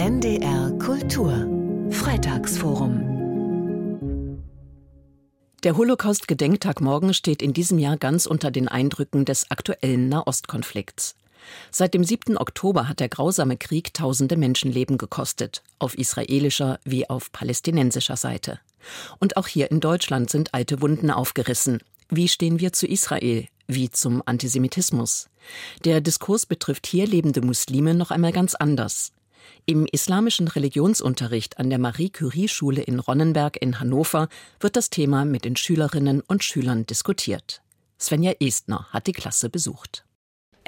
NDR Kultur Freitagsforum Der Holocaust-Gedenktag morgen steht in diesem Jahr ganz unter den Eindrücken des aktuellen Nahostkonflikts. Seit dem 7. Oktober hat der grausame Krieg tausende Menschenleben gekostet, auf israelischer wie auf palästinensischer Seite. Und auch hier in Deutschland sind alte Wunden aufgerissen. Wie stehen wir zu Israel? Wie zum Antisemitismus? Der Diskurs betrifft hier lebende Muslime noch einmal ganz anders. Im islamischen Religionsunterricht an der Marie-Curie-Schule in Ronnenberg in Hannover wird das Thema mit den Schülerinnen und Schülern diskutiert. Svenja Estner hat die Klasse besucht.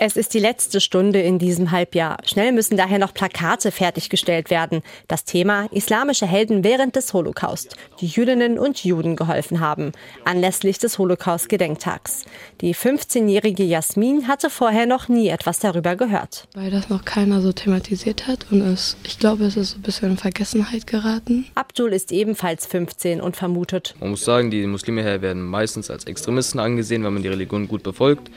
Es ist die letzte Stunde in diesem Halbjahr. Schnell müssen daher noch Plakate fertiggestellt werden. Das Thema islamische Helden während des Holocaust, die Jüdinnen und Juden geholfen haben, anlässlich des Holocaust-Gedenktags. Die 15-jährige Jasmin hatte vorher noch nie etwas darüber gehört. Weil das noch keiner so thematisiert hat und es, ich glaube, es ist ein bisschen in Vergessenheit geraten. Abdul ist ebenfalls 15 und vermutet. Man muss sagen, die Muslime her werden meistens als Extremisten angesehen, wenn man die Religion gut befolgt.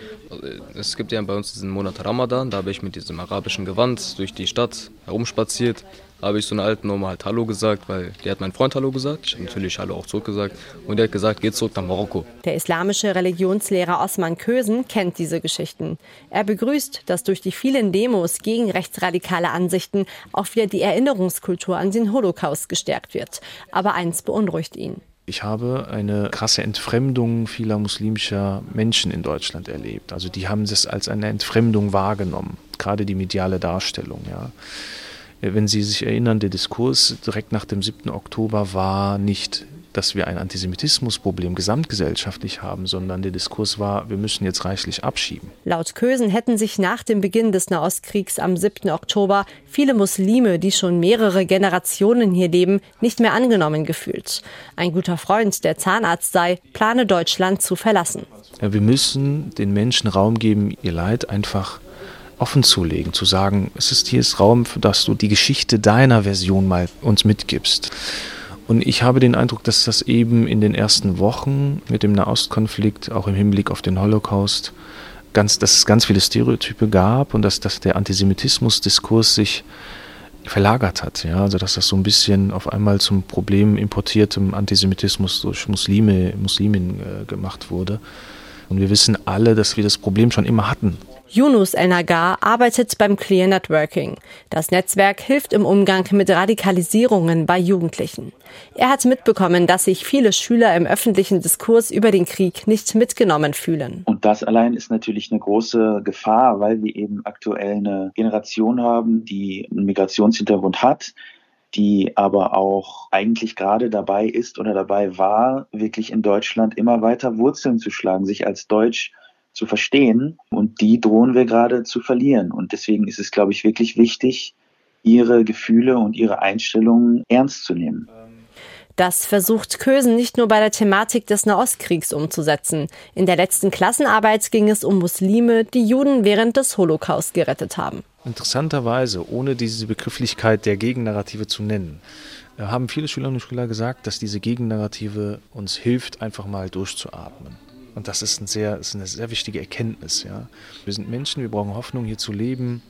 Es gibt ja bei uns diesen Monat Ramadan, da habe ich mit diesem arabischen Gewand durch die Stadt herumspaziert. Da habe ich so einer alten Oma halt Hallo gesagt, weil der hat mein Freund Hallo gesagt. Ich habe natürlich Hallo auch zurückgesagt. Und der hat gesagt, geht zurück nach Marokko. Der islamische Religionslehrer Osman Kösen kennt diese Geschichten. Er begrüßt, dass durch die vielen Demos gegen rechtsradikale Ansichten auch wieder die Erinnerungskultur an den Holocaust gestärkt wird. Aber eins beunruhigt ihn. Ich habe eine krasse Entfremdung vieler muslimischer Menschen in Deutschland erlebt. Also die haben das als eine Entfremdung wahrgenommen, gerade die mediale Darstellung. Ja. Wenn Sie sich erinnern, der Diskurs direkt nach dem 7. Oktober war nicht dass wir ein Antisemitismusproblem gesamtgesellschaftlich haben, sondern der Diskurs war, wir müssen jetzt reichlich abschieben. Laut Kösen hätten sich nach dem Beginn des Nahostkriegs am 7. Oktober viele Muslime, die schon mehrere Generationen hier leben, nicht mehr angenommen gefühlt. Ein guter Freund, der Zahnarzt sei, plane Deutschland zu verlassen. Ja, wir müssen den Menschen Raum geben, ihr Leid einfach offen zu legen, zu sagen, es ist hier ist Raum, dass du die Geschichte deiner Version mal uns mitgibst. Und ich habe den Eindruck, dass das eben in den ersten Wochen mit dem Nahostkonflikt, auch im Hinblick auf den Holocaust, ganz, dass es ganz viele Stereotype gab und dass, dass der Antisemitismus-Diskurs sich verlagert hat. Ja? Also dass das so ein bisschen auf einmal zum Problem importiertem Antisemitismus durch Muslime, Muslimen äh, gemacht wurde. Und wir wissen alle, dass wir das Problem schon immer hatten. Yunus El Nagar arbeitet beim Clear Networking. Das Netzwerk hilft im Umgang mit Radikalisierungen bei Jugendlichen. Er hat mitbekommen, dass sich viele Schüler im öffentlichen Diskurs über den Krieg nicht mitgenommen fühlen. Und das allein ist natürlich eine große Gefahr, weil wir eben aktuell eine Generation haben, die einen Migrationshintergrund hat, die aber auch eigentlich gerade dabei ist oder dabei war, wirklich in Deutschland immer weiter Wurzeln zu schlagen, sich als Deutsch zu verstehen. Und die drohen wir gerade zu verlieren. Und deswegen ist es, glaube ich, wirklich wichtig, ihre Gefühle und ihre Einstellungen ernst zu nehmen. Das versucht Kösen nicht nur bei der Thematik des Nahostkriegs umzusetzen. In der letzten Klassenarbeit ging es um Muslime, die Juden während des Holocaust gerettet haben. Interessanterweise, ohne diese Begrifflichkeit der Gegennarrative zu nennen, äh, haben viele Schülerinnen und Schüler gesagt, dass diese Gegennarrative uns hilft, einfach mal durchzuatmen. Und das ist, ein sehr, ist eine sehr wichtige Erkenntnis. Ja. Wir sind Menschen, wir brauchen Hoffnung, hier zu leben.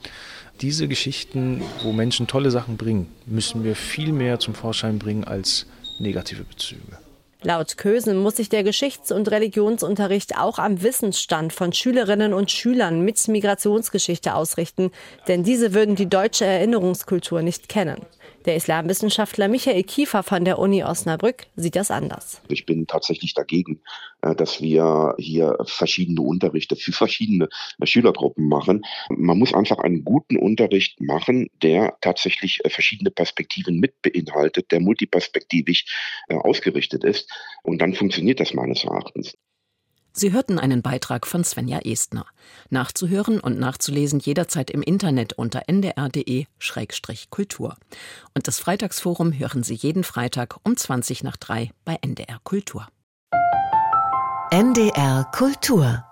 Diese Geschichten, wo Menschen tolle Sachen bringen, müssen wir viel mehr zum Vorschein bringen als negative Bezüge. Laut Kösen muss sich der Geschichts- und Religionsunterricht auch am Wissensstand von Schülerinnen und Schülern mit Migrationsgeschichte ausrichten, denn diese würden die deutsche Erinnerungskultur nicht kennen. Der Islamwissenschaftler Michael Kiefer von der Uni Osnabrück sieht das anders. Ich bin tatsächlich dagegen, äh, dass wir hier verschiedene Unterrichte für verschiedene Schülergruppen machen. Man muss einfach einen guten Unterricht machen, der tatsächlich äh, verschiedene Perspektiven mit beinhaltet, der multiperspektivisch äh, ausgerichtet ist. Und dann funktioniert das meines Erachtens. Sie hörten einen Beitrag von Svenja Estner. Nachzuhören und nachzulesen jederzeit im Internet unter ndr.de-kultur. Und das Freitagsforum hören Sie jeden Freitag um 20 nach 3 bei NDR Kultur. NDR Kultur